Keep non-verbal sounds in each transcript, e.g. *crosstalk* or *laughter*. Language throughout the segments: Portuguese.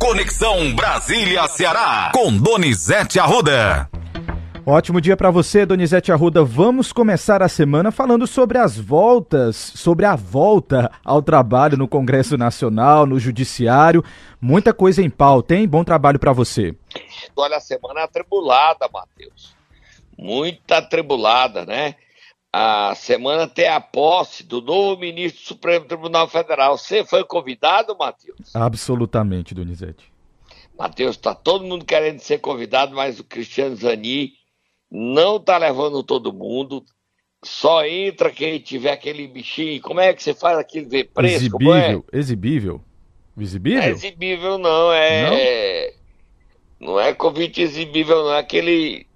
Conexão Brasília-Ceará, com Donizete Arruda. Ótimo dia para você, Donizete Arruda. Vamos começar a semana falando sobre as voltas, sobre a volta ao trabalho no Congresso Nacional, no Judiciário. Muita coisa em pauta, hein? Bom trabalho para você. Olha, a semana atribulada, Matheus. Muita atribulada, né? A semana tem a posse do novo ministro do Supremo Tribunal Federal. Você foi convidado, Matheus? Absolutamente, Donizete. Matheus, está todo mundo querendo ser convidado, mas o Cristiano Zani não tá levando todo mundo. Só entra quem tiver aquele bichinho. Como é que você faz aquilo ver preço? Exibível, é? exibível. Exibível? É exibível não, é. Não? não é convite exibível, não. É aquele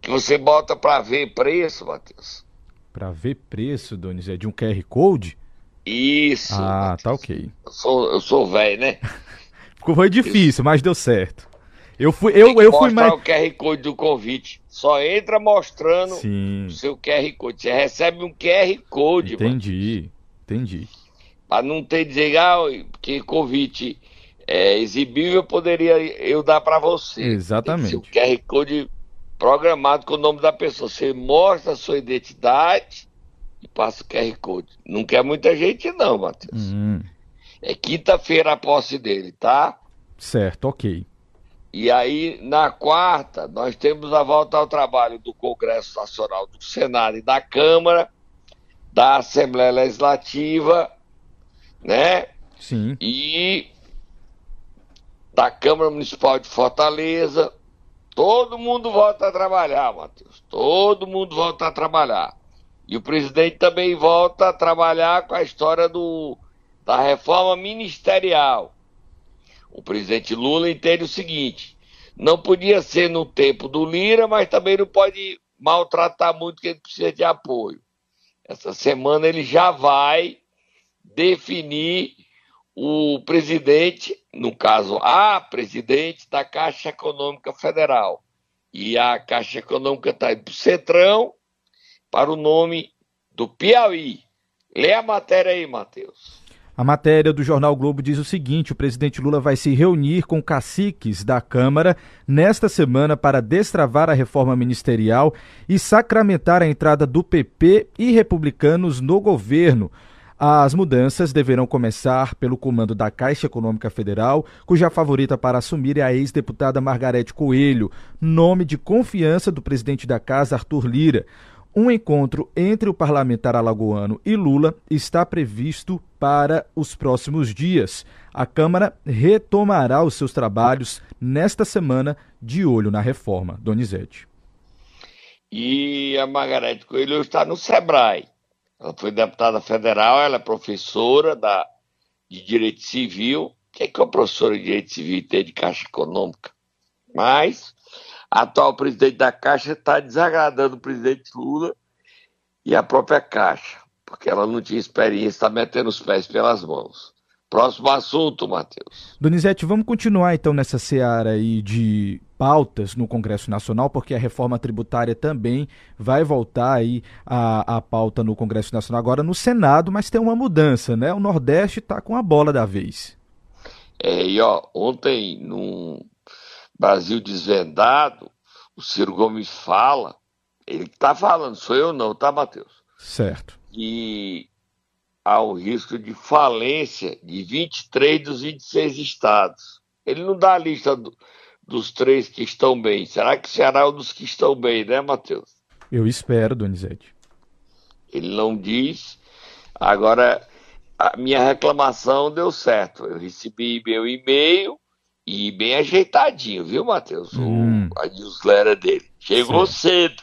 que você bota para ver preço, Matheus. Para ver preço, Donis, é de um QR Code? Isso. Ah, tá ok. Eu sou, eu sou velho, né? *laughs* Foi difícil, Isso. mas deu certo. Eu fui, eu, eu fui mais. o QR Code do convite. Só entra mostrando Sim. o seu QR Code. Você recebe um QR Code. Entendi, mano. entendi. Para não ter dizer, ah, que convite é, exibível, poderia eu dar para você. Exatamente. o QR Code programado com o nome da pessoa. Você mostra a sua identidade e passa o QR Code. Não quer muita gente, não, Matheus. Hum. É quinta-feira a posse dele, tá? Certo, ok. E aí, na quarta, nós temos a volta ao trabalho do Congresso Nacional, do Senado e da Câmara, da Assembleia Legislativa, né? Sim. E da Câmara Municipal de Fortaleza. Todo mundo volta a trabalhar, Matheus. Todo mundo volta a trabalhar. E o presidente também volta a trabalhar com a história do, da reforma ministerial o presidente Lula entende o seguinte: não podia ser no tempo do Lira, mas também não pode maltratar muito quem precisa de apoio. Essa semana ele já vai definir o presidente, no caso, a presidente da Caixa Econômica Federal. E a Caixa Econômica está indo para o Centrão para o nome do Piauí. Lê a matéria aí, Matheus. A matéria do jornal Globo diz o seguinte: o presidente Lula vai se reunir com caciques da Câmara nesta semana para destravar a reforma ministerial e sacramentar a entrada do PP e republicanos no governo. As mudanças deverão começar pelo comando da Caixa Econômica Federal, cuja favorita para assumir é a ex-deputada Margarete Coelho, nome de confiança do presidente da casa, Arthur Lira. Um encontro entre o parlamentar alagoano e Lula está previsto para os próximos dias. A Câmara retomará os seus trabalhos nesta semana, de olho na reforma. Donizete. E a Margarete Coelho está no SEBRAE. Ela foi deputada federal, ela é professora da, de Direito Civil. O que é que uma professora de Direito Civil tem de Caixa Econômica? Mas a atual presidente da Caixa está desagradando o presidente Lula e a própria Caixa, porque ela não tinha experiência, está metendo os pés pelas mãos. Próximo assunto, Matheus. Donizete, vamos continuar então nessa seara aí de pautas no Congresso Nacional, porque a reforma tributária também vai voltar aí a, a pauta no Congresso Nacional agora no Senado, mas tem uma mudança, né? O Nordeste está com a bola da vez. É, e ó, ontem, num Brasil Desvendado, o Ciro Gomes fala, ele está falando, sou eu não, tá, Matheus? Certo. E há o risco de falência de 23 dos 26 estados. Ele não dá a lista do, dos três que estão bem. Será que o Ceará é um dos que estão bem, né, Matheus? Eu espero, Donizete. Ele não diz. Agora, a minha reclamação deu certo. Eu recebi meu e-mail e bem ajeitadinho, viu, Matheus? Hum. a newsletter dele. Chegou cedo.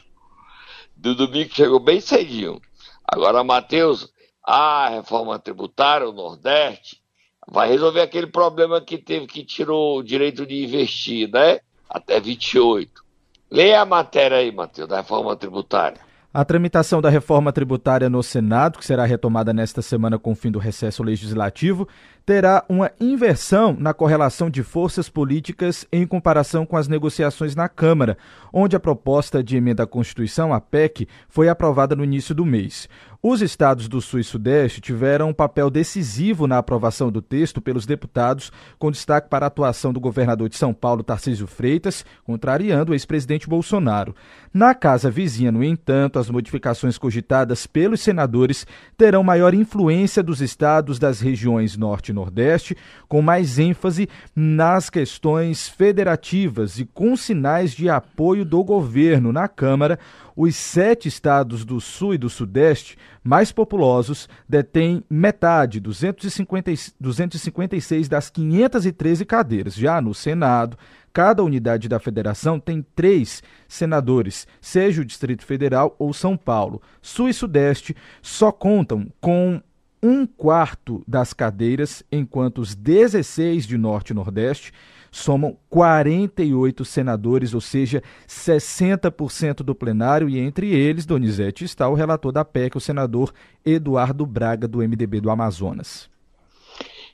Do domingo chegou bem cedinho. Agora, Matheus, a reforma tributária, o Nordeste, vai resolver aquele problema que teve que tirou o direito de investir, né? Até 28. Leia a matéria aí, Matheus, da reforma tributária. A tramitação da reforma tributária no Senado, que será retomada nesta semana com o fim do recesso legislativo, terá uma inversão na correlação de forças políticas em comparação com as negociações na Câmara, onde a proposta de emenda à Constituição, a PEC, foi aprovada no início do mês. Os estados do Sul e Sudeste tiveram um papel decisivo na aprovação do texto pelos deputados, com destaque para a atuação do governador de São Paulo, Tarcísio Freitas, contrariando o ex-presidente Bolsonaro. Na casa vizinha, no entanto, as modificações cogitadas pelos senadores terão maior influência dos estados das regiões Norte Nordeste, com mais ênfase nas questões federativas e com sinais de apoio do governo na Câmara os sete estados do Sul e do Sudeste mais populosos detêm metade, 250, 256 das 513 cadeiras. Já no Senado, cada unidade da federação tem três senadores, seja o Distrito Federal ou São Paulo. Sul e Sudeste só contam com um quarto das cadeiras, enquanto os 16 de Norte e Nordeste somam 48 senadores, ou seja, 60% do plenário, e entre eles, Donizete, está o relator da PEC, o senador Eduardo Braga, do MDB do Amazonas.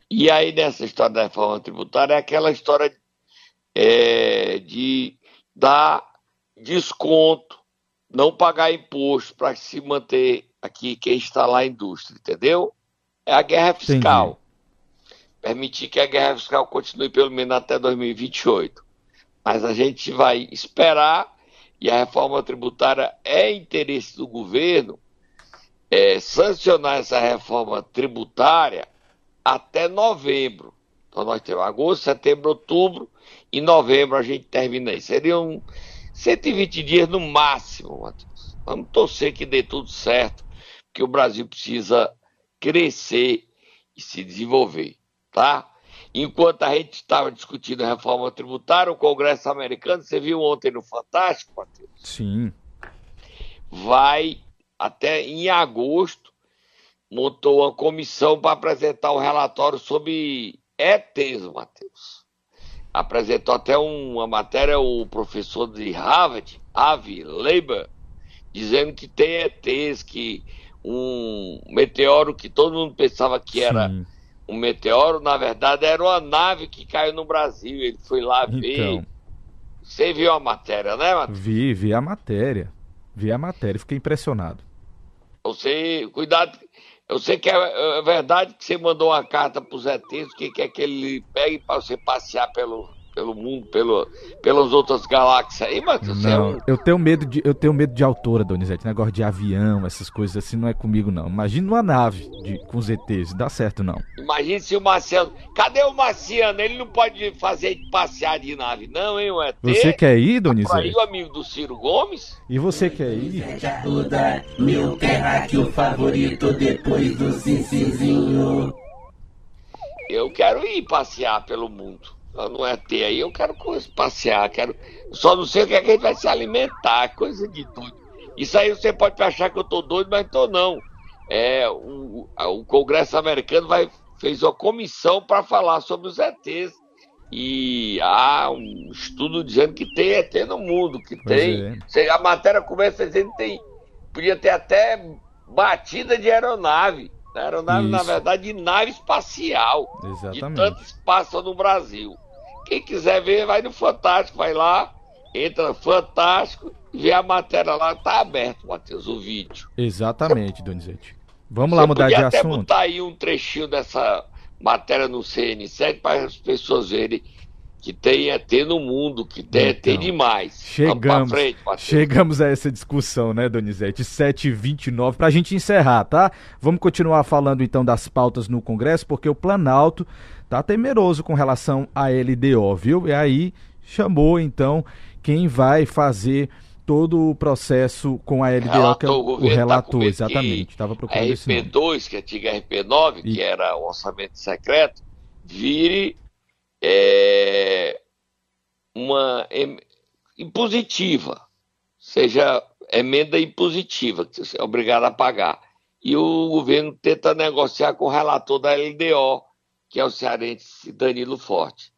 E aí, nessa história da reforma tributária, é aquela história é, de dar desconto, não pagar imposto para se manter aqui quem está lá a indústria, entendeu? É a guerra fiscal. Entendi permitir que a guerra fiscal continue pelo menos até 2028. Mas a gente vai esperar, e a reforma tributária é interesse do governo é, sancionar essa reforma tributária até novembro. Então nós temos agosto, setembro, outubro e novembro a gente termina aí. Seriam 120 dias no máximo, Matheus. Vamos torcer que dê tudo certo, porque o Brasil precisa crescer e se desenvolver tá? Enquanto a gente estava discutindo a reforma tributária, o Congresso americano, você viu ontem no Fantástico, Matheus? Sim. Vai até em agosto, montou uma comissão para apresentar um relatório sobre ETs, Matheus. Apresentou até uma matéria o professor de Harvard, Avi Leiber, dizendo que tem ETs, que um meteoro que todo mundo pensava que era Sim um meteoro, na verdade, era uma nave que caiu no Brasil. Ele foi lá ver. Então, você viu a matéria, né, Matheus? Vi, vi a matéria. Vi a matéria, fiquei impressionado. Você, cuidado. Eu sei que é, é verdade que você mandou uma carta para os ETs, que quer que ele pegue para você passear pelo, pelo mundo, pelo, pelas outras galáxias aí, mas não, é um... eu tenho medo de eu tenho medo de altura, Donizete, negócio de avião, essas coisas assim não é comigo não. Imagina uma nave de, com ETs, dá certo não. Imagina se o Marciano, cadê o Marciano? Ele não pode fazer passear de nave não, hein, o ET? Você quer ir, Donizete? Aí o amigo do Ciro Gomes? E você quer ir? Ajuda, meu terráqueo favorito depois do Cincizinho. Eu quero ir passear pelo mundo não é ter aí, eu quero passear, quero. Só não sei o que é que a gente vai se alimentar, coisa de tudo. Isso aí você pode achar que eu tô doido, mas tô não. É, o, o Congresso americano vai, fez uma comissão para falar sobre os ETs. E há um estudo dizendo que tem ET no mundo, que tem. É. A matéria começa dizendo que tem. Podia ter até batida de aeronave. A aeronave, Isso. na verdade, de nave espacial. Exatamente. De tanto espaço no Brasil. Quem quiser ver, vai no Fantástico, vai lá, entra Fantástico, vê a matéria lá, tá aberto, Matheus, o vídeo. Exatamente, Donizete. Vamos lá mudar de assunto. até botar aí um trechinho dessa matéria no CN7 para as pessoas verem que tem ET no mundo, que tem então, ET demais. Chegamos, frente, chegamos a essa discussão, né, Donizete? 7h29, para a gente encerrar, tá? Vamos continuar falando então das pautas no Congresso, porque o Planalto tá temeroso com relação à LDO, viu? E aí chamou então quem vai fazer todo o processo com a LDO, relator, que é o, o, o relator, tá exatamente. Estava procurando a RP2, que é a antiga RP9, e... que era o orçamento secreto, vire é, uma impositiva, seja emenda impositiva, que você é obrigado a pagar. E o governo tenta negociar com o relator da LDO, que é o cearense Danilo Forte.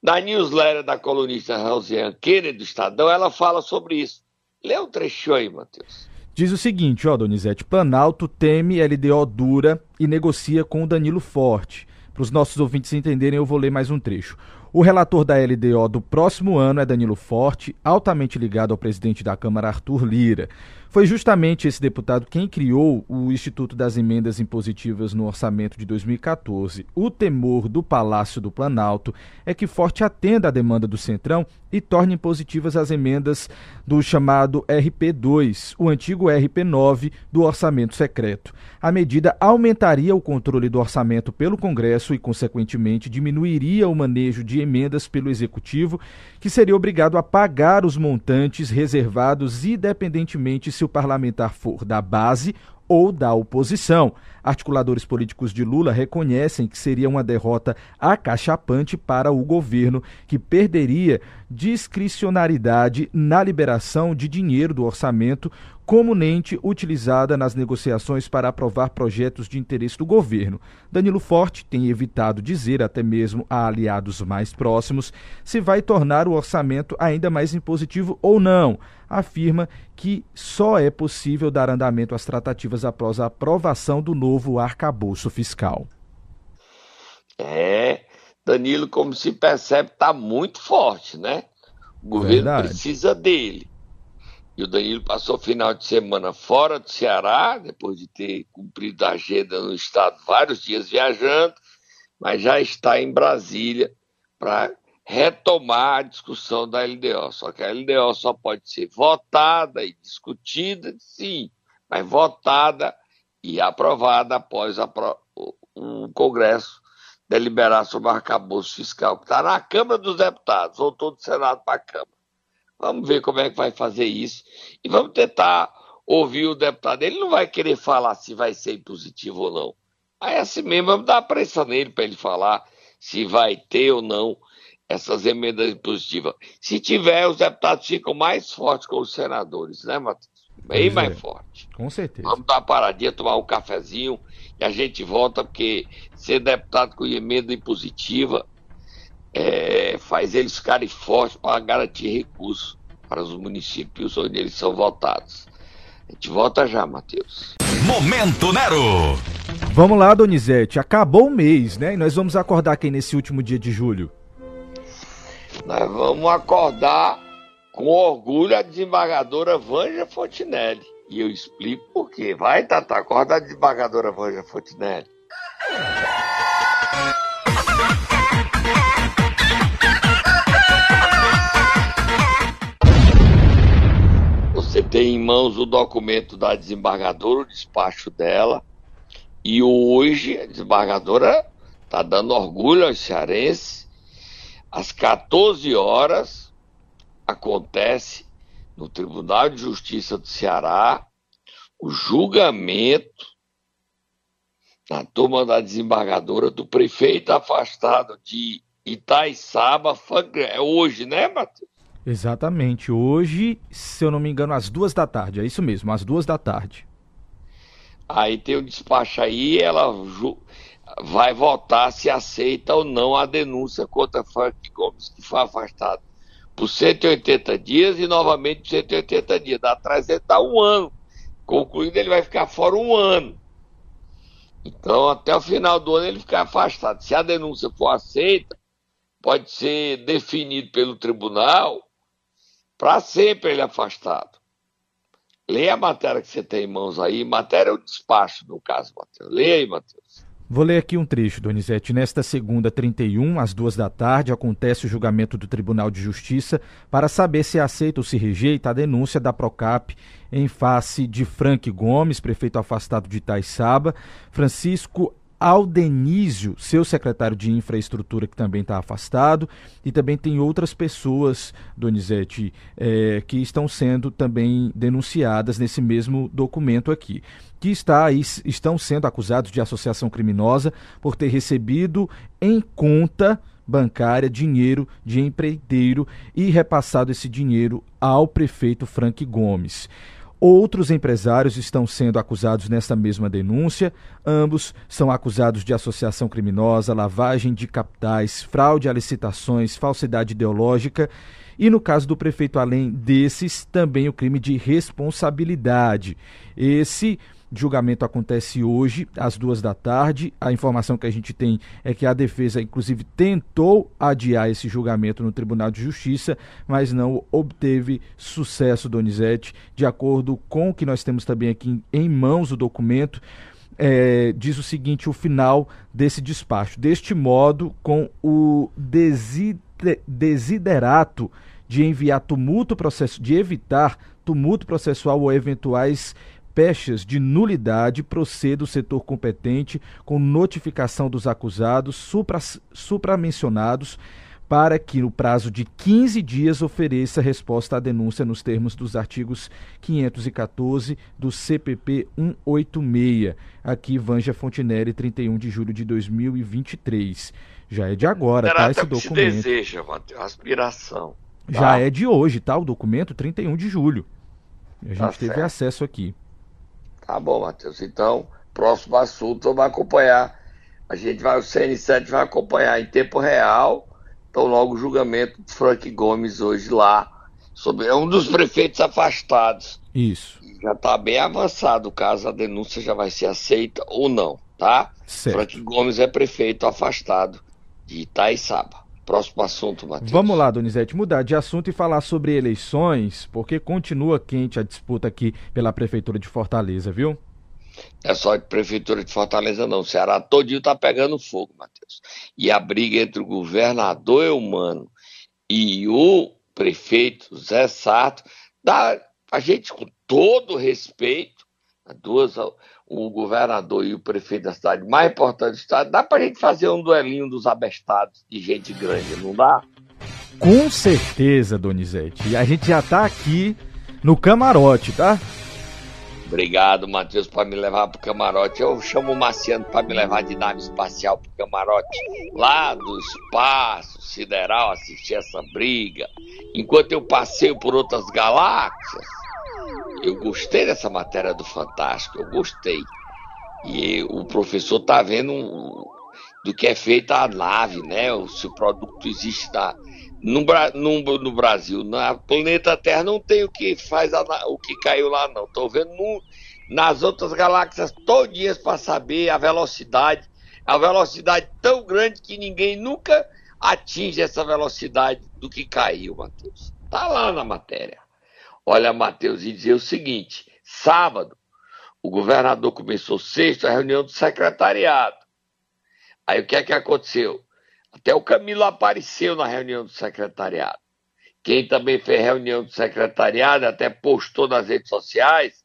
Na newsletter da colunista Rosiane Kennedy do Estadão, ela fala sobre isso. Lê um trecho aí, Matheus. Diz o seguinte, ó, Donizete, Planalto teme LDO dura e negocia com o Danilo Forte. Para os nossos ouvintes entenderem, eu vou ler mais um trecho. O relator da LDO do próximo ano é Danilo Forte, altamente ligado ao presidente da Câmara, Arthur Lira. Foi justamente esse deputado quem criou o Instituto das Emendas Impositivas no orçamento de 2014. O temor do Palácio do Planalto é que Forte atenda à demanda do Centrão e torne positivas as emendas do chamado RP2, o antigo RP9 do orçamento secreto. A medida aumentaria o controle do orçamento pelo Congresso e, consequentemente, diminuiria o manejo de emendas pelo Executivo, que seria obrigado a pagar os montantes reservados independentemente se o parlamentar for da base ou da oposição. Articuladores políticos de Lula reconhecem que seria uma derrota acachapante para o governo, que perderia discricionariedade na liberação de dinheiro do orçamento comumente utilizada nas negociações para aprovar projetos de interesse do governo. Danilo Forte tem evitado dizer, até mesmo a aliados mais próximos, se vai tornar o orçamento ainda mais impositivo ou não. Afirma que só é possível dar andamento às tratativas após a aprovação do novo arcabouço fiscal. É, Danilo, como se percebe, está muito forte, né? O governo Verdade. precisa dele. E o Danilo passou o final de semana fora do Ceará, depois de ter cumprido a agenda no estado vários dias viajando, mas já está em Brasília para retomar a discussão da LDO. Só que a LDO só pode ser votada e discutida, sim, mas votada e aprovada após o Congresso deliberar sobre o arcabouço fiscal, que está na Câmara dos Deputados, voltou do Senado para a Câmara. Vamos ver como é que vai fazer isso. E vamos tentar ouvir o deputado. Ele não vai querer falar se vai ser impositivo ou não. Aí é assim mesmo, vamos dar pressão nele para ele falar se vai ter ou não essas emendas impositivas. Se tiver, os deputados ficam mais fortes com os senadores, né, Matheus? Bem mais forte. Com certeza. Vamos dar uma paradinha, tomar um cafezinho e a gente volta, porque ser deputado com emenda impositiva é, faz eles ficarem fortes para garantir recursos para os municípios onde eles são votados. A gente volta já, Matheus. Momento Nero! Vamos lá, Donizete. Acabou o mês, né? E nós vamos acordar quem nesse último dia de julho? Nós vamos acordar com orgulho a desembargadora Vanja Fontinelli. E eu explico por quê. Vai, Tata, acorda a desembargadora Vanja Fontinelli. Tem em mãos o documento da desembargadora, o despacho dela. E hoje a desembargadora está dando orgulho aos cearenses. Às 14 horas acontece no Tribunal de Justiça do Ceará o julgamento na turma da desembargadora do prefeito afastado de Itaiçaba, é hoje, né, Matheus? Exatamente. Hoje, se eu não me engano, às duas da tarde. É isso mesmo, às duas da tarde. Aí tem o despacho aí, ela vai votar se aceita ou não a denúncia contra Frank Gomes, que foi afastado por 180 dias e novamente por 180 dias. Atrás ele está um ano. Concluído, ele vai ficar fora um ano. Então, até o final do ano ele fica afastado. Se a denúncia for aceita, pode ser definido pelo tribunal para sempre ele é afastado. Leia a matéria que você tem em mãos aí. Matéria é o despacho, no caso, Matheus. Leia aí, Matheus. Vou ler aqui um trecho, Donizete. Nesta segunda, 31, às duas da tarde, acontece o julgamento do Tribunal de Justiça para saber se aceita ou se rejeita a denúncia da Procap em face de Frank Gomes, prefeito afastado de Itaiçaba, Francisco Aldenísio, seu secretário de infraestrutura, que também está afastado, e também tem outras pessoas, Donizete, é, que estão sendo também denunciadas nesse mesmo documento aqui, que está aí, estão sendo acusados de associação criminosa por ter recebido em conta bancária dinheiro de empreiteiro e repassado esse dinheiro ao prefeito Frank Gomes. Outros empresários estão sendo acusados nesta mesma denúncia. Ambos são acusados de associação criminosa, lavagem de capitais, fraude a licitações, falsidade ideológica e, no caso do prefeito, além desses, também o crime de responsabilidade. Esse julgamento acontece hoje, às duas da tarde. A informação que a gente tem é que a defesa, inclusive, tentou adiar esse julgamento no Tribunal de Justiça, mas não obteve sucesso, Donizete. De acordo com o que nós temos também aqui em mãos o documento, é, diz o seguinte: o final desse despacho. Deste modo, com o desiderato de enviar tumulto processo, de evitar tumulto processual ou eventuais pechas de nulidade, proceda o setor competente com notificação dos acusados supra, supramencionados para que, no prazo de 15 dias, ofereça resposta à denúncia nos termos dos artigos 514 do CPP 186. Aqui, Vanja Fontinelli, 31 de julho de 2023. Já é de agora, tá? Esse documento. deseja, Matheus, aspiração. Tá? Já é de hoje, tá? O documento, 31 de julho. A gente tá teve acesso aqui. Tá bom, Matheus. Então, próximo assunto vamos acompanhar. A gente vai, o CN7 vai acompanhar em tempo real. Então, logo o julgamento de Frank Gomes hoje lá. Sobre, é um dos prefeitos afastados. Isso. Já está bem avançado o caso, a denúncia já vai ser aceita ou não, tá? Certo. Frank Gomes é prefeito afastado de Itaiçaba. Próximo assunto, Matheus. Vamos lá, Donizete, mudar de assunto e falar sobre eleições, porque continua quente a disputa aqui pela Prefeitura de Fortaleza, viu? É só de Prefeitura de Fortaleza, não. O Ceará todinho tá pegando fogo, Matheus. E a briga entre o governador Eumano e o prefeito Zé Sarto, dá a gente, com todo respeito, duas, o governador e o prefeito da cidade mais importante do estado, dá pra gente fazer um duelinho dos abestados de gente grande, não dá? Com certeza, Donizete. E a gente já tá aqui no camarote, tá? Obrigado, Matheus, por me levar pro camarote. Eu chamo o Marciano para me levar de nave espacial pro camarote. Lá do espaço sideral, assistir essa briga. Enquanto eu passeio por outras galáxias eu gostei dessa matéria do Fantástico, eu gostei. E o professor tá vendo do que é feita a nave, né? Se o produto existe na, no, no, no Brasil. Na planeta Terra não tem o que faz a, o que caiu lá, não. Estou vendo no, nas outras galáxias todinhas para saber a velocidade. A velocidade tão grande que ninguém nunca atinge essa velocidade do que caiu, Matheus. Tá lá na matéria. Olha, Matheus, e dizer o seguinte: sábado, o governador começou sexta a reunião do secretariado. Aí o que é que aconteceu? Até o Camilo apareceu na reunião do secretariado. Quem também fez reunião do secretariado, até postou nas redes sociais,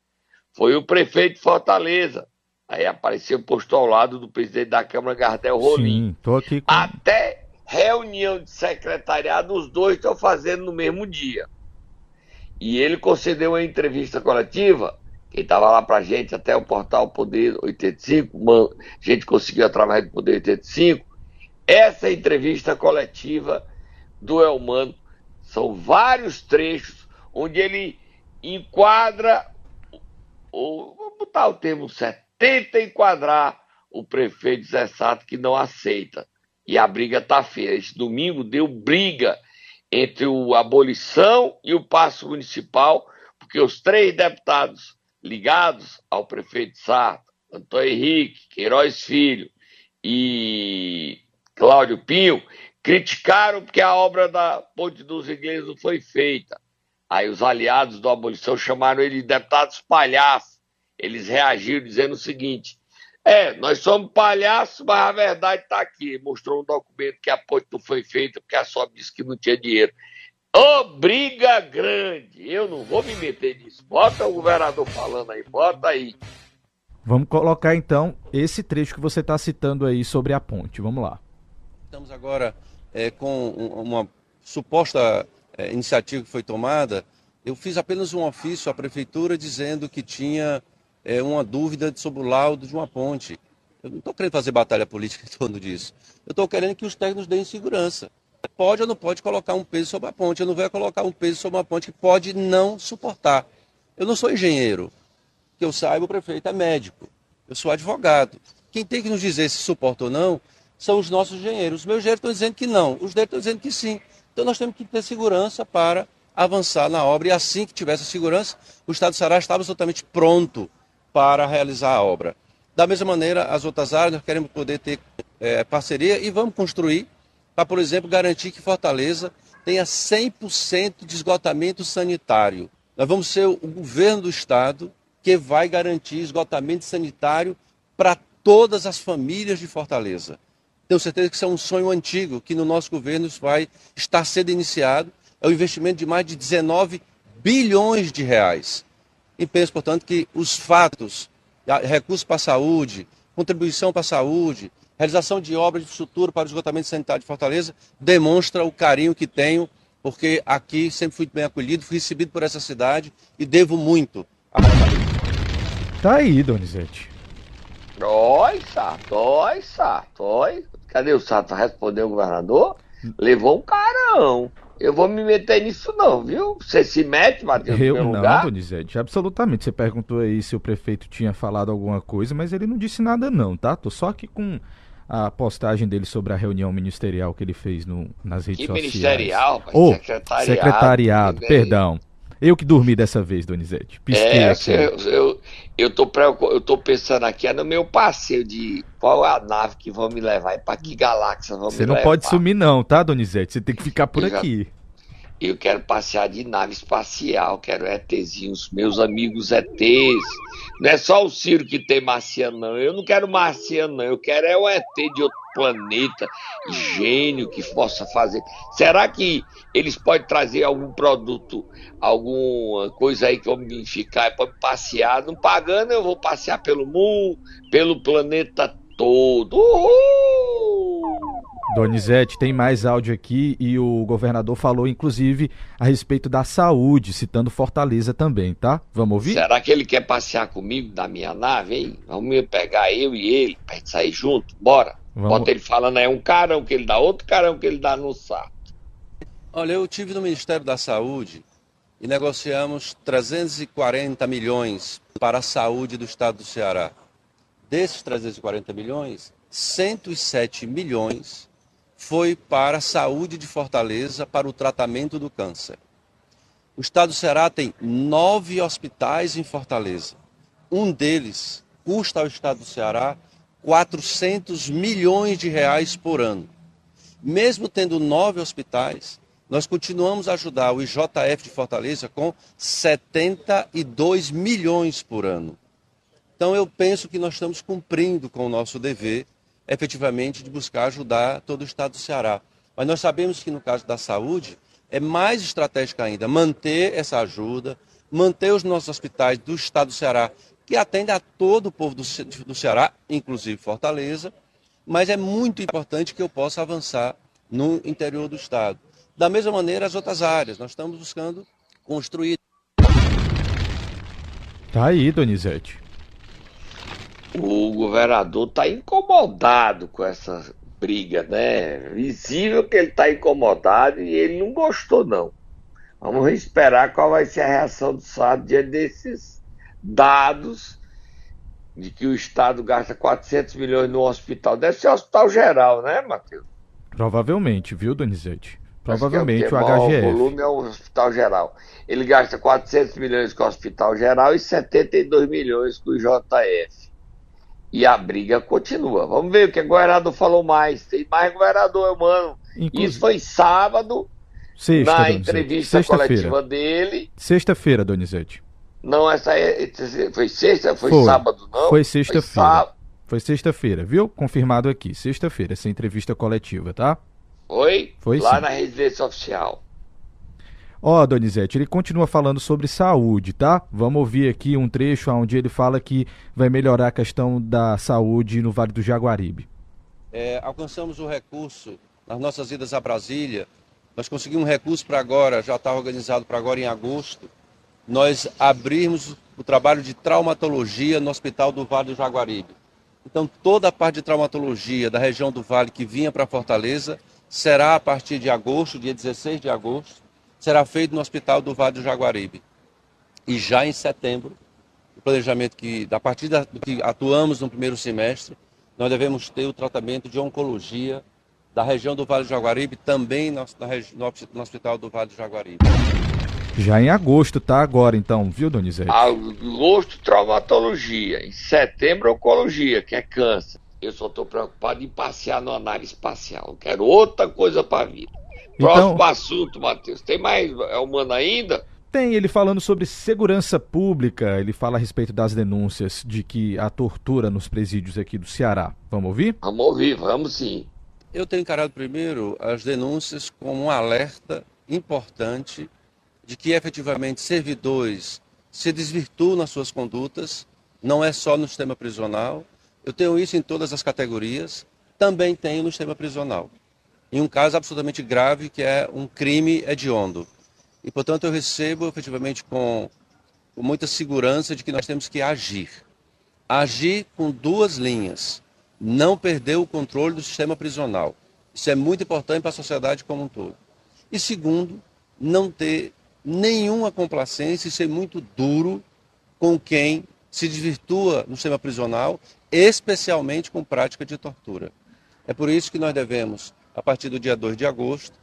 foi o prefeito de Fortaleza. Aí apareceu, postou ao lado do presidente da Câmara, Gardel Rolim. Sim, tô aqui com... Até reunião de secretariado, os dois estão fazendo no mesmo dia. E ele concedeu uma entrevista coletiva. Quem estava lá para gente, até o portal Poder 85, uma, a gente conseguiu através do Poder 85, essa entrevista coletiva do Elmano. São vários trechos onde ele enquadra, ou, vou botar o termo certo, tenta enquadrar o prefeito Zé Sato que não aceita. E a briga está feia. Esse domingo deu briga entre a abolição e o passo municipal, porque os três deputados ligados ao prefeito Sarto, Antônio Henrique, Queiroz Filho e Cláudio Pinho, criticaram porque a obra da Ponte dos Ingleses não foi feita. Aí os aliados da abolição chamaram ele de deputados palhaços. Eles reagiram dizendo o seguinte: é, nós somos palhaços, mas a verdade está aqui. Mostrou um documento que a ponte não foi feita porque a SOB disse que não tinha dinheiro. Ô, oh, briga grande! Eu não vou me meter nisso. Bota o governador falando aí, bota aí. Vamos colocar então esse trecho que você está citando aí sobre a ponte. Vamos lá. Estamos agora é, com uma suposta é, iniciativa que foi tomada. Eu fiz apenas um ofício à prefeitura dizendo que tinha é, uma dúvida sobre o laudo de uma ponte. Eu não estou querendo fazer batalha política *laughs* em torno disso. Eu estou querendo que os técnicos deem segurança. Pode ou não pode colocar um peso sobre a ponte. Eu não vou colocar um peso sobre uma ponte que pode não suportar. Eu não sou engenheiro. Que eu saiba, o prefeito é médico. Eu sou advogado. Quem tem que nos dizer se suporta ou não são os nossos engenheiros. Os meus engenheiros estão dizendo que não, os deles estão dizendo que sim. Então nós temos que ter segurança para avançar na obra. E assim que tivesse a segurança, o Estado do Ceará estava absolutamente pronto para realizar a obra. Da mesma maneira, as outras áreas, nós queremos poder ter é, parceria e vamos construir para, por exemplo, garantir que Fortaleza tenha 100% de esgotamento sanitário. Nós vamos ser o governo do Estado que vai garantir esgotamento sanitário para todas as famílias de Fortaleza. Tenho certeza que isso é um sonho antigo que no nosso governo vai estar sendo iniciado. É um investimento de mais de 19 bilhões de reais. E penso, portanto, que os fatos, recursos para a saúde, contribuição para a saúde, realização de obras de estrutura para o esgotamento sanitário de Fortaleza, demonstra o carinho que tenho, porque aqui sempre fui bem acolhido, fui recebido por essa cidade e devo muito a Fortaleza. Tá aí, Donizete. Oi, Sato, oi, Sato, oi. Cadê o Sato? Respondeu o governador? Levou um carão. Eu vou me meter nisso não, viu? Você se mete, Matheus, Eu no meu não, lugar? Donizete, absolutamente. Você perguntou aí se o prefeito tinha falado alguma coisa, mas ele não disse nada não, tá? Tô só aqui com a postagem dele sobre a reunião ministerial que ele fez no, nas redes Que sociais. ministerial, Ô, secretariado. secretariado, perdão. Eu que dormi dessa vez, Donizete. Pisquei É, aqui. eu, eu, eu, tô eu tô pensando aqui é no meu passeio de qual é a nave que vão me levar e pra que galáxia vão Você me não levar. pode sumir não, tá, Donizete? Você tem que ficar por Eu já- aqui. Eu quero passear de nave espacial, quero ETzinhos, meus amigos ETs. Não é só o Ciro que tem marciano, não. Eu não quero marciano, não. Eu quero é um ET de outro planeta, gênio que possa fazer. Será que eles podem trazer algum produto, alguma coisa aí que eu me ficar para passear? Não pagando, eu vou passear pelo mundo, pelo planeta todo. Uhul! Donizete, tem mais áudio aqui e o governador falou, inclusive, a respeito da saúde, citando Fortaleza também, tá? Vamos ouvir? Será que ele quer passear comigo na minha nave, hein? Vamos pegar eu e ele pra gente sair junto? Bora. Vamos. Bota ele falando aí um carão que ele dá, outro carão que ele dá no saco. Olha, eu tive no Ministério da Saúde e negociamos 340 milhões para a saúde do estado do Ceará. Desses 340 milhões, 107 milhões foi para a saúde de Fortaleza, para o tratamento do câncer. O estado do Ceará tem nove hospitais em Fortaleza. Um deles custa ao estado do Ceará 400 milhões de reais por ano. Mesmo tendo nove hospitais, nós continuamos a ajudar o IJF de Fortaleza com 72 milhões por ano. Então eu penso que nós estamos cumprindo com o nosso dever, efetivamente, de buscar ajudar todo o estado do Ceará. Mas nós sabemos que no caso da saúde é mais estratégico ainda manter essa ajuda, manter os nossos hospitais do estado do Ceará, que atendem a todo o povo do, Ce- do Ceará, inclusive Fortaleza, mas é muito importante que eu possa avançar no interior do estado. Da mesma maneira, as outras áreas, nós estamos buscando construir Tá aí, Donizete. O governador tá incomodado com essa briga, né? Visível que ele tá incomodado e ele não gostou, não. Vamos esperar qual vai ser a reação do Estado diante desses dados de que o Estado gasta 400 milhões no hospital. Deve ser hospital geral, né, Matheus? Provavelmente, viu, Donizete? Acho Provavelmente é o o, é HGF. volume é o hospital geral. Ele gasta 400 milhões com o hospital geral e 72 milhões com o JF. E a briga continua. Vamos ver o que o governador falou mais. Tem mais governador, mano. Inclusive, Isso foi sábado, sexta, na Donizete. entrevista coletiva dele. Sexta-feira, Donizete. Não, essa é, foi sexta? Foi, Foi. sábado, não? Foi sexta-feira. Foi sexta-feira, viu? Confirmado aqui. Sexta-feira, essa entrevista coletiva, tá? Foi? Foi Lá sim. na residência oficial. Ó, Donizete, ele continua falando sobre saúde, tá? Vamos ouvir aqui um trecho onde ele fala que vai melhorar a questão da saúde no Vale do Jaguaribe. É, alcançamos o recurso nas nossas idas a Brasília. Nós conseguimos um recurso para agora, já está organizado para agora em agosto. Nós abrimos o trabalho de traumatologia no Hospital do Vale do Jaguaribe. Então, toda a parte de traumatologia da região do Vale que vinha para Fortaleza será a partir de agosto, dia 16 de agosto, será feito no Hospital do Vale do Jaguaribe. E já em setembro, o planejamento que, a partir da, do que atuamos no primeiro semestre, nós devemos ter o tratamento de oncologia da região do Vale do Jaguaribe, também no, no Hospital do Vale do Jaguaribe. Já em agosto, tá agora então, viu, Donizete? Agosto, traumatologia. Em setembro, oncologia, que é câncer. Eu só estou preocupado em passear numa nave espacial. Quero outra coisa para a vida. Próximo então... assunto, Matheus. Tem mais? É humano ainda? Tem ele falando sobre segurança pública. Ele fala a respeito das denúncias de que há tortura nos presídios aqui do Ceará. Vamos ouvir? Vamos ouvir, vamos sim. Eu tenho encarado primeiro as denúncias como um alerta importante de que efetivamente servidores se desvirtuam nas suas condutas, não é só no sistema prisional. Eu tenho isso em todas as categorias, também tenho no sistema prisional. Em um caso absolutamente grave, que é um crime hediondo. E, portanto, eu recebo efetivamente com, com muita segurança de que nós temos que agir. Agir com duas linhas. Não perder o controle do sistema prisional. Isso é muito importante para a sociedade como um todo. E segundo, não ter nenhuma complacência e ser muito duro com quem se desvirtua no sistema prisional, especialmente com prática de tortura. É por isso que nós devemos, a partir do dia 2 de agosto,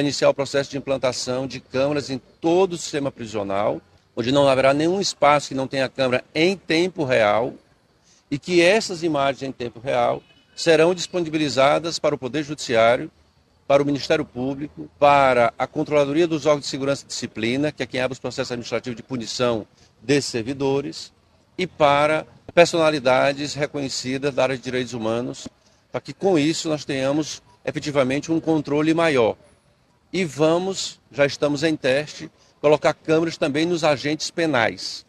iniciar o processo de implantação de câmaras em todo o sistema prisional, onde não haverá nenhum espaço que não tenha câmera em tempo real, e que essas imagens em tempo real serão disponibilizadas para o Poder Judiciário para o Ministério Público, para a Controladoria dos órgãos de segurança e disciplina, que é quem abre os processos administrativos de punição desses servidores, e para personalidades reconhecidas da área de direitos humanos, para que com isso nós tenhamos efetivamente um controle maior. E vamos, já estamos em teste, colocar câmeras também nos agentes penais.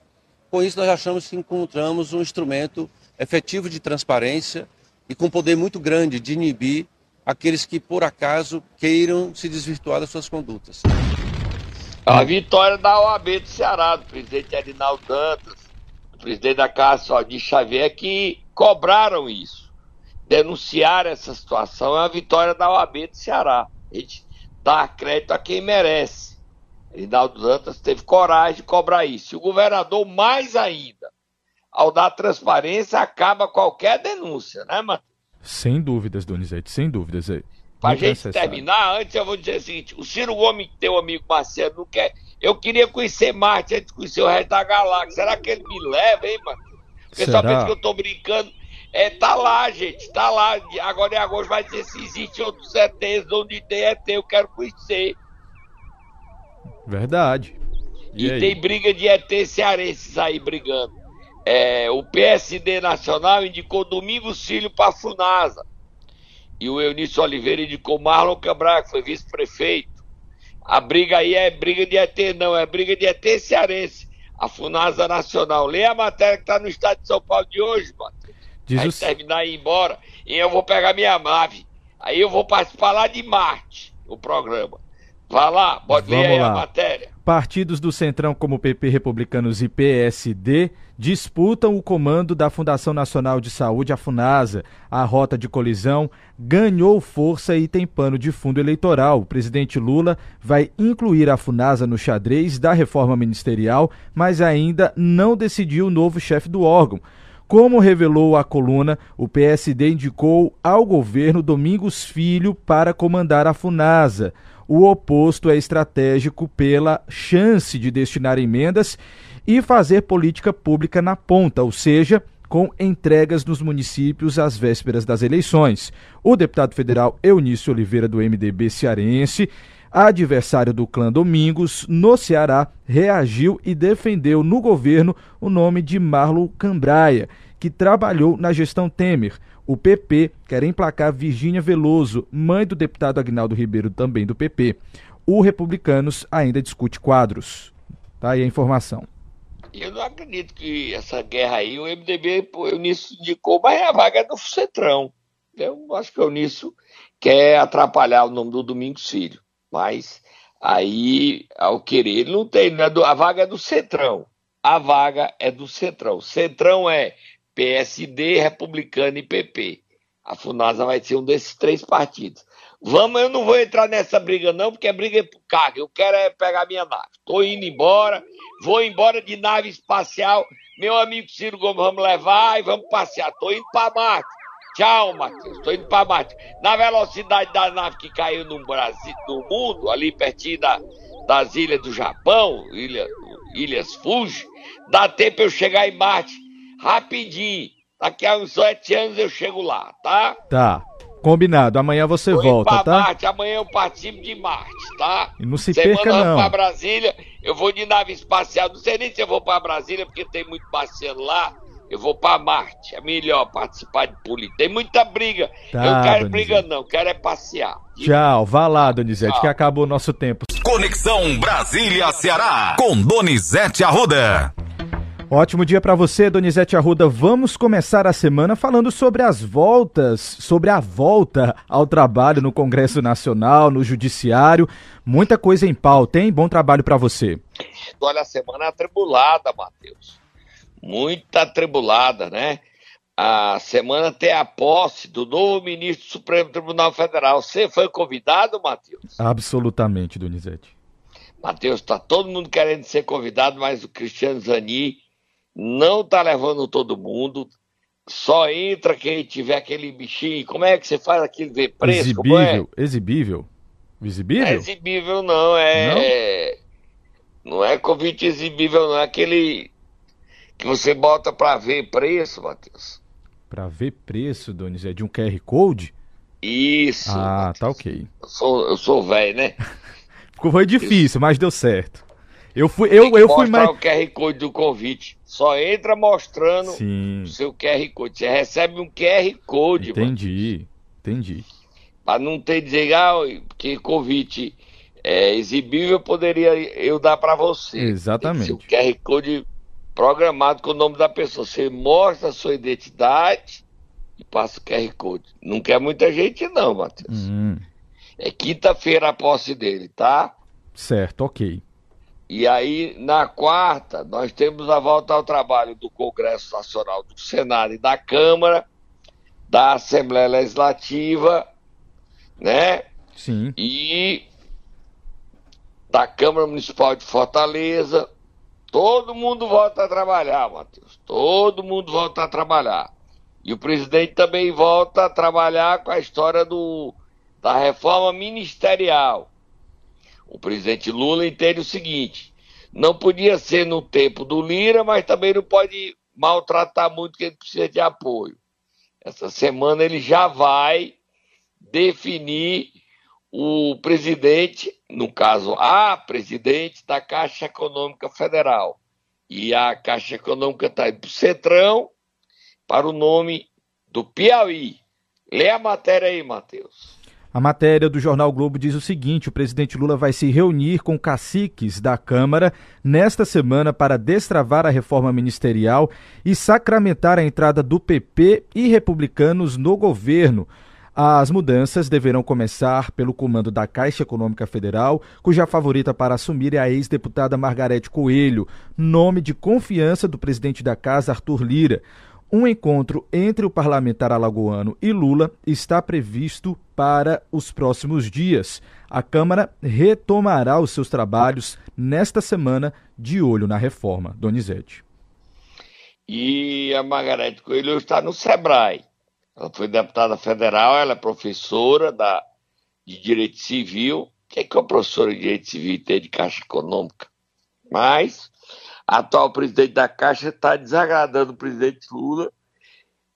Com isso nós achamos que encontramos um instrumento efetivo de transparência e com poder muito grande de inibir aqueles que por acaso queiram se desvirtuar das suas condutas. A vitória da OAB do Ceará, do presidente Arinaldo Dantas, do presidente da Casa de Xavier, que cobraram isso. Denunciar essa situação é a vitória da OAB do Ceará. A gente dá crédito a quem merece. Arinaldo Dantas teve coragem de cobrar isso. E o governador, mais ainda, ao dar transparência, acaba qualquer denúncia, né, Matheus? Sem dúvidas, Donizete, sem dúvidas. É pra gente necessário. terminar, antes eu vou dizer o seguinte: o Ciro Gomes, teu amigo Marcelo, não quer. Eu queria conhecer Marte antes de conhecer o resto da galáxia. Será que ele me leva, hein, mano? O pessoal pensa que eu tô brincando. É, tá lá, gente, tá lá. Agora em agosto vai dizer se existe outro certeza onde tem é eu quero conhecer. Verdade. E, e tem briga de ET cearenses aí brigando. É, o PSD Nacional indicou Domingos Filho para a FUNASA. E o Eunício Oliveira indicou Marlon Cabral, que foi vice-prefeito. A briga aí é briga de ET, não, é briga de ET cearense. A FUNASA Nacional. Lê a matéria que está no estado de São Paulo de hoje, Matheus. Diz aí o... terminar e ir embora. E eu vou pegar minha nave. Aí eu vou participar lá de Marte, o programa. Vá lá, pode Vamos aí lá. a matéria. Partidos do Centrão, como PP Republicanos e PSD, disputam o comando da Fundação Nacional de Saúde, a FUNASA. A rota de colisão ganhou força e tem pano de fundo eleitoral. O presidente Lula vai incluir a FUNASA no xadrez da reforma ministerial, mas ainda não decidiu o novo chefe do órgão. Como revelou a coluna, o PSD indicou ao governo Domingos Filho para comandar a FUNASA. O oposto é estratégico pela chance de destinar emendas e fazer política pública na ponta, ou seja, com entregas nos municípios às vésperas das eleições. O deputado federal Eunício Oliveira, do MDB cearense, adversário do clã Domingos, no Ceará, reagiu e defendeu no governo o nome de Marlon Cambraia, que trabalhou na gestão Temer. O PP quer emplacar Virgínia Veloso, mãe do deputado Agnaldo Ribeiro, também do PP. O Republicanos ainda discute quadros. Tá aí a informação. Eu não acredito que essa guerra aí, o MDB, o Eunício indicou, mas a vaga é do Centrão. Eu acho que o Eunício quer atrapalhar o nome do Domingos Filho. Mas aí, ao querer, ele não tem. Né? A vaga é do Centrão. A vaga é do Centrão. Centrão é PSD, Republicano e PP. A FUNASA vai ser um desses três partidos. Vamos, eu não vou entrar nessa briga não, porque é briga por carga. Eu quero é pegar minha nave. Tô indo embora, vou embora de nave espacial. Meu amigo Ciro Gomes, vamos levar e vamos passear. Tô indo para Marte. Tchau, Matheus. Tô indo para Marte. Na velocidade da nave que caiu no Brasil, no mundo, ali pertinho da, das ilhas do Japão, ilha, Ilhas Fuji, dá tempo eu chegar em Marte rapidinho. Daqui a uns sete anos eu chego lá, tá? Tá. Combinado. Amanhã você Vou volta, tá? Marte. Amanhã eu participo de Marte, tá? E não se Semana perca, não. pra Brasília. Eu vou de nave espacial. Não sei nem se eu vou pra Brasília, porque tem muito marciano lá. Eu vou para Marte. É melhor participar de política. Tem muita briga. Tá, eu quero Donizete. briga, não. Quero é passear. Tchau. Vá lá, Donizete, Tchau. que acabou o nosso tempo. Conexão Brasília-Ceará. Com Donizete Arruda. Ótimo dia para você, Donizete Arruda. Vamos começar a semana falando sobre as voltas, sobre a volta ao trabalho no Congresso Nacional, no Judiciário. Muita coisa em pauta, hein? Bom trabalho para você. Olha, a semana atribulada, Matheus muito atribulada, né? A semana tem a posse do novo ministro do Supremo Tribunal Federal. Você foi convidado, Matheus? Absolutamente, Donizete. Matheus, está todo mundo querendo ser convidado, mas o Cristiano Zani não está levando todo mundo. Só entra quem tiver aquele bichinho. Como é que você faz aquilo ver preço? Exibível, é? exibível. Exibível? É exibível não, é. Não? não é convite exibível, não. É aquele que você bota para ver preço, Matheus. Para ver preço, Donis, é de um QR Code? Isso. Ah, Matheus. tá ok. Eu sou, eu sou velho, né? *laughs* Foi difícil, Isso. mas deu certo. Eu fui, eu, eu fui mais. o QR Code do convite. Só entra mostrando Sim. o seu QR Code. Você recebe um QR Code, Entendi, mano. entendi. Para não ter dizer, ah, que convite é exibível, poderia eu dar para você. Exatamente. O QR Code programado com o nome da pessoa. Você mostra a sua identidade e passa o QR Code. Não quer muita gente, não, Matheus. Hum. É quinta-feira a posse dele, tá? Certo, ok. E aí, na quarta, nós temos a volta ao trabalho do Congresso Nacional, do Senado e da Câmara, da Assembleia Legislativa, né? Sim. E da Câmara Municipal de Fortaleza, Todo mundo volta a trabalhar, Matheus. Todo mundo volta a trabalhar. E o presidente também volta a trabalhar com a história do, da reforma ministerial. O presidente Lula entende o seguinte: não podia ser no tempo do Lira, mas também não pode maltratar muito quem precisa de apoio. Essa semana ele já vai definir o presidente, no caso, a presidente da Caixa Econômica Federal. E a Caixa Econômica está do Centrão para o nome do Piauí. Lê a matéria aí, Matheus. A matéria do Jornal Globo diz o seguinte: o presidente Lula vai se reunir com caciques da Câmara nesta semana para destravar a reforma ministerial e sacramentar a entrada do PP e republicanos no governo. As mudanças deverão começar pelo comando da Caixa Econômica Federal, cuja favorita para assumir é a ex-deputada Margarete Coelho, nome de confiança do presidente da casa, Arthur Lira. Um encontro entre o parlamentar alagoano e Lula está previsto para os próximos dias. A Câmara retomará os seus trabalhos nesta semana, de olho na reforma. Donizete. E a Margarete Coelho está no SEBRAE. Ela foi deputada federal, ela é professora da, de Direito Civil. O que é que uma professora de Direito Civil tem de Caixa Econômica? Mas atual presidente da Caixa está desagradando o presidente Lula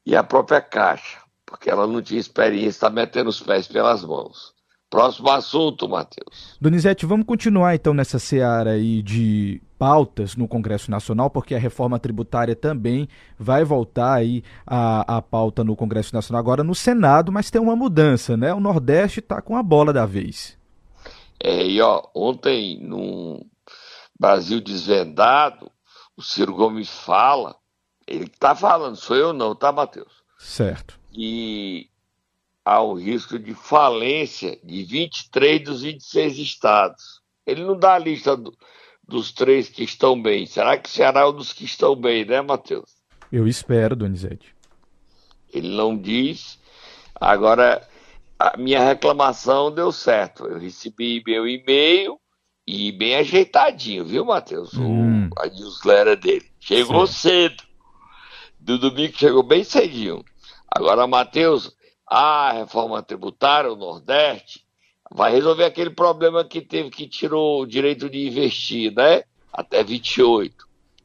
e a própria Caixa, porque ela não tinha experiência, está metendo os pés pelas mãos. Próximo assunto, Matheus. Donizete, vamos continuar então nessa seara aí de pautas no Congresso Nacional, porque a reforma tributária também vai voltar aí a, a pauta no Congresso Nacional agora no Senado, mas tem uma mudança, né? O Nordeste está com a bola da vez. É, e ó, ontem no Brasil Desvendado, o Ciro Gomes fala, ele está falando, sou eu não, tá, Matheus? Certo. E há o risco de falência de 23 dos 26 estados. Ele não dá a lista do, dos três que estão bem. Será que o Ceará é um dos que estão bem, né, Matheus? Eu espero, Donizete. Ele não diz. Agora, a minha reclamação deu certo. Eu recebi meu e-mail e bem ajeitadinho, viu, Matheus? Hum. a newsletter dele. Chegou cedo. Do domingo chegou bem cedinho. Agora, Matheus, a reforma tributária, o Nordeste, vai resolver aquele problema que teve que tirou o direito de investir, né? Até 28.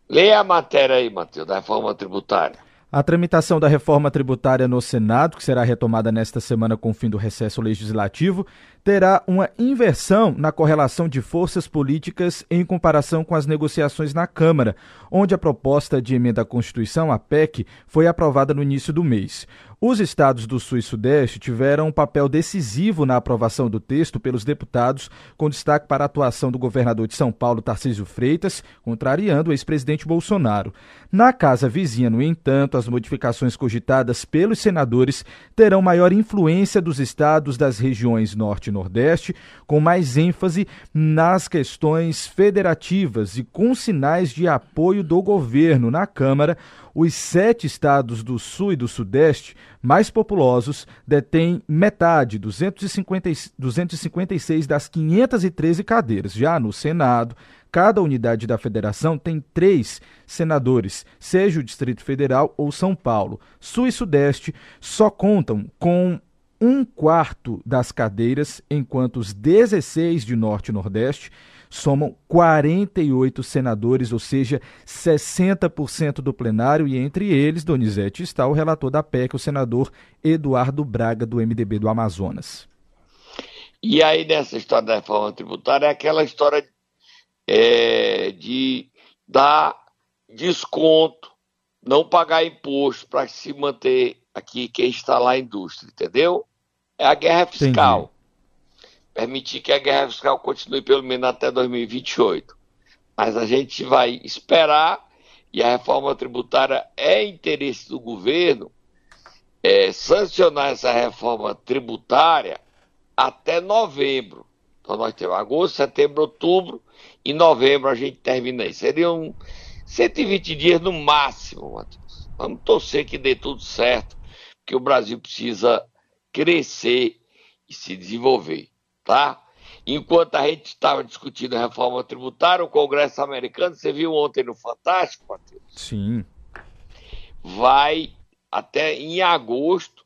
Leia a matéria aí, Matheus, da reforma tributária. A tramitação da reforma tributária no Senado, que será retomada nesta semana com o fim do recesso legislativo, terá uma inversão na correlação de forças políticas em comparação com as negociações na Câmara, onde a proposta de emenda à Constituição, a PEC, foi aprovada no início do mês. Os estados do Sul e Sudeste tiveram um papel decisivo na aprovação do texto pelos deputados, com destaque para a atuação do governador de São Paulo, Tarcísio Freitas, contrariando o ex-presidente Bolsonaro. Na casa vizinha, no entanto, as modificações cogitadas pelos senadores terão maior influência dos estados das regiões Norte Nordeste, com mais ênfase nas questões federativas e com sinais de apoio do governo na Câmara os sete estados do Sul e do Sudeste mais populosos detêm metade, 250, 256 das 513 cadeiras. Já no Senado, cada unidade da federação tem três senadores, seja o Distrito Federal ou São Paulo. Sul e Sudeste só contam com um quarto das cadeiras, enquanto os 16 de Norte e Nordeste somam 48 senadores, ou seja, 60% do plenário, e entre eles, Donizete, está o relator da PEC, o senador Eduardo Braga, do MDB do Amazonas. E aí, nessa história da reforma tributária, é aquela história é, de dar desconto, não pagar imposto para se manter aqui quem está lá a indústria, entendeu? É a guerra fiscal. Entendi permitir que a guerra fiscal continue pelo menos até 2028. Mas a gente vai esperar, e a reforma tributária é interesse do governo é, sancionar essa reforma tributária até novembro. Então nós temos agosto, setembro, outubro e novembro a gente termina aí. Seriam 120 dias no máximo, Matheus. Vamos torcer que dê tudo certo, porque o Brasil precisa crescer e se desenvolver tá? Enquanto a gente estava discutindo a reforma tributária, o Congresso americano, você viu ontem no Fantástico, Matheus? Sim. Vai até em agosto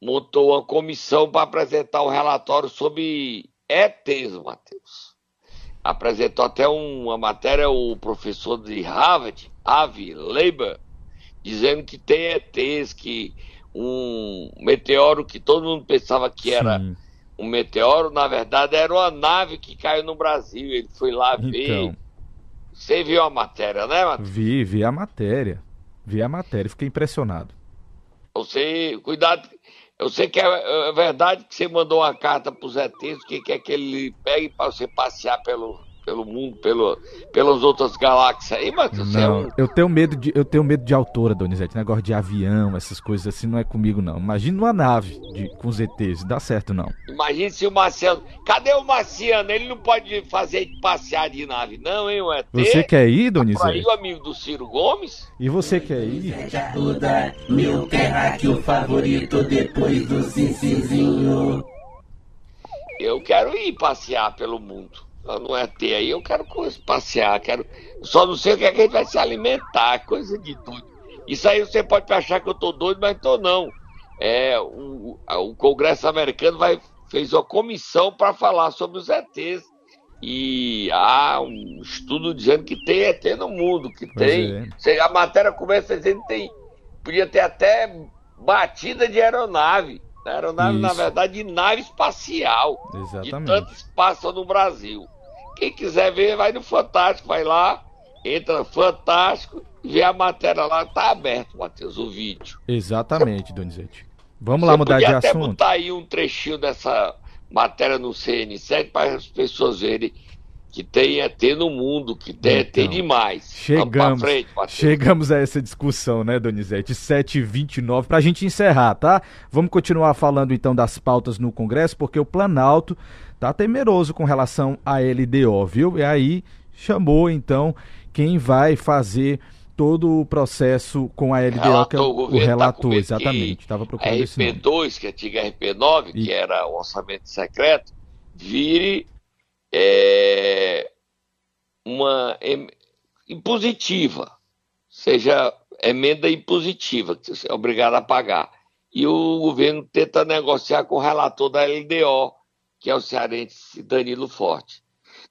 montou uma comissão para apresentar um relatório sobre ETs, Matheus. Apresentou até uma matéria o professor de Harvard, Avi Leiber, dizendo que tem ETs, que um meteoro que todo mundo pensava que era Sim um meteoro, na verdade, era uma nave que caiu no Brasil. Ele foi lá ver. Então, você viu a matéria, né, Matheus? Vi, vi a matéria. Vi a matéria, fiquei impressionado. Você, cuidado. Eu sei que é, é verdade que você mandou uma carta para os ETs, que quer que ele pegue para você passear pelo, pelo mundo, pelo, pelas outras galáxias aí, mas não, é um... eu tenho medo de eu tenho medo de altura, Donizete, negócio de avião, essas coisas assim não é comigo não. Imagina uma nave de, com ETs, dá certo não. Imagina se o Marciano, cadê o Marciano? Ele não pode fazer passear de nave não, hein, o ET? Você quer ir, Donizete? Aí o amigo do Ciro Gomes? E você quer ir? Ajuda, meu terráqueo favorito depois do Cincizinho. Eu quero ir passear pelo mundo não é ter aí, eu quero passear, quero. Só não sei o que, é que a gente vai se alimentar, coisa de tudo. Isso aí você pode achar que eu tô doido, mas tô não. É, o, o Congresso americano vai, fez uma comissão para falar sobre os ETs. E há um estudo dizendo que tem ET no mundo, que tem. É. A matéria começa dizendo que tem. Podia ter até batida de aeronave. Aeronave, Isso. na verdade, de nave espacial. Exatamente. De tantos passam no Brasil. Quem quiser ver, vai no Fantástico, vai lá, entra Fantástico, vê a matéria lá, tá aberto, Matheus, o vídeo. Exatamente, Donizete. Vamos lá mudar de assunto. até botar aí um trechinho dessa matéria no CN7 para as pessoas verem que tem ET no mundo, que tem então, ET demais. Chegamos, frente, chegamos a essa discussão, né, Donizete? 7h29, para a gente encerrar, tá? Vamos continuar falando então das pautas no Congresso, porque o Planalto tá temeroso com relação à LDO, viu? E aí chamou então quem vai fazer todo o processo com a LDO, relator, que é o, o, o relator, tá exatamente. Estava procurando a RP2, que é a antiga RP9, e... que era o orçamento secreto, vire é, uma impositiva, seja emenda impositiva, que você é obrigado a pagar. E o governo tenta negociar com o relator da LDO, que é o cearense Danilo Forte.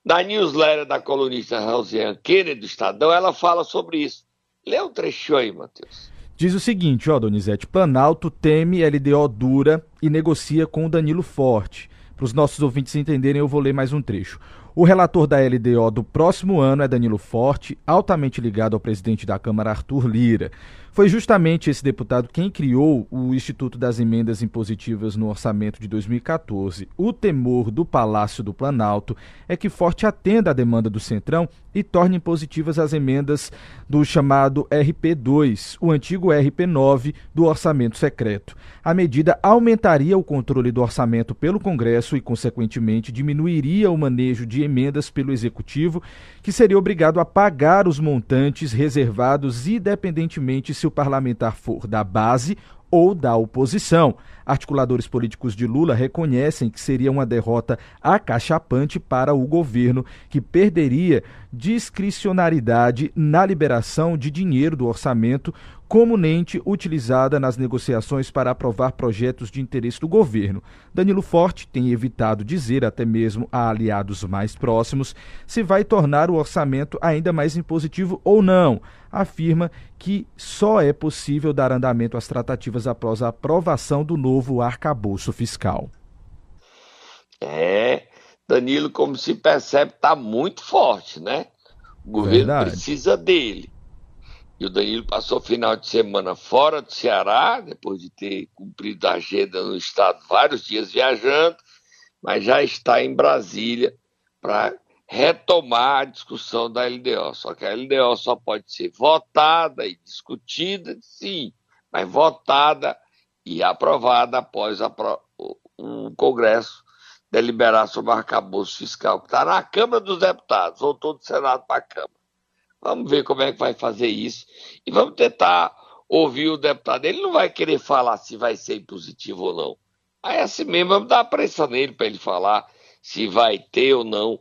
Na newsletter da colunista Rosiane Kennedy do Estadão, ela fala sobre isso. Lê um trechinho aí, Matheus. Diz o seguinte, ó, Donizete, Planalto teme LDO dura e negocia com o Danilo Forte. Para os nossos ouvintes entenderem, eu vou ler mais um trecho. O relator da LDO do próximo ano é Danilo Forte, altamente ligado ao presidente da Câmara, Arthur Lira. Foi justamente esse deputado quem criou o Instituto das Emendas Impositivas no orçamento de 2014. O temor do Palácio do Planalto é que Forte atenda à demanda do Centrão e torne impositivas as emendas do chamado RP2, o antigo RP9 do orçamento secreto. A medida aumentaria o controle do orçamento pelo Congresso e, consequentemente, diminuiria o manejo de emendas pelo Executivo, que seria obrigado a pagar os montantes reservados independentemente se o parlamentar for da base ou da oposição. Articuladores políticos de Lula reconhecem que seria uma derrota acachapante para o governo, que perderia discricionariedade na liberação de dinheiro do orçamento, comumente utilizada nas negociações para aprovar projetos de interesse do governo. Danilo Forte tem evitado dizer, até mesmo a aliados mais próximos, se vai tornar o orçamento ainda mais impositivo ou não. Afirma que só é possível dar andamento às tratativas após a aprovação do novo arcabouço fiscal. É, Danilo, como se percebe, está muito forte, né? O governo Verdade. precisa dele. E o Danilo passou o final de semana fora do Ceará, depois de ter cumprido a agenda no estado vários dias viajando, mas já está em Brasília para retomar a discussão da LDO. Só que a LDO só pode ser votada e discutida, sim, mas votada e aprovada após o Congresso deliberar sobre o arcabouço fiscal, que está na Câmara dos Deputados, voltou do Senado para a Câmara. Vamos ver como é que vai fazer isso. E vamos tentar ouvir o deputado. Ele não vai querer falar se vai ser impositivo ou não. Aí é assim mesmo, vamos dar pressa nele para ele falar se vai ter ou não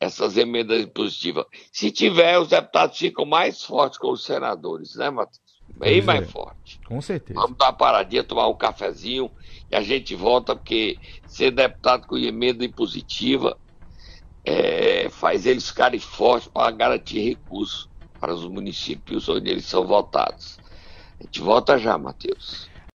essas emendas impositivas. Se tiver, os deputados ficam mais fortes com os senadores, né, Matheus? Bem pois mais é. forte. Com certeza. Vamos dar uma paradinha, tomar um cafezinho e a gente volta, porque ser deputado com emenda impositiva é, faz eles ficarem fortes para garantir recursos para os municípios onde eles são votados. A gente volta já, Matheus.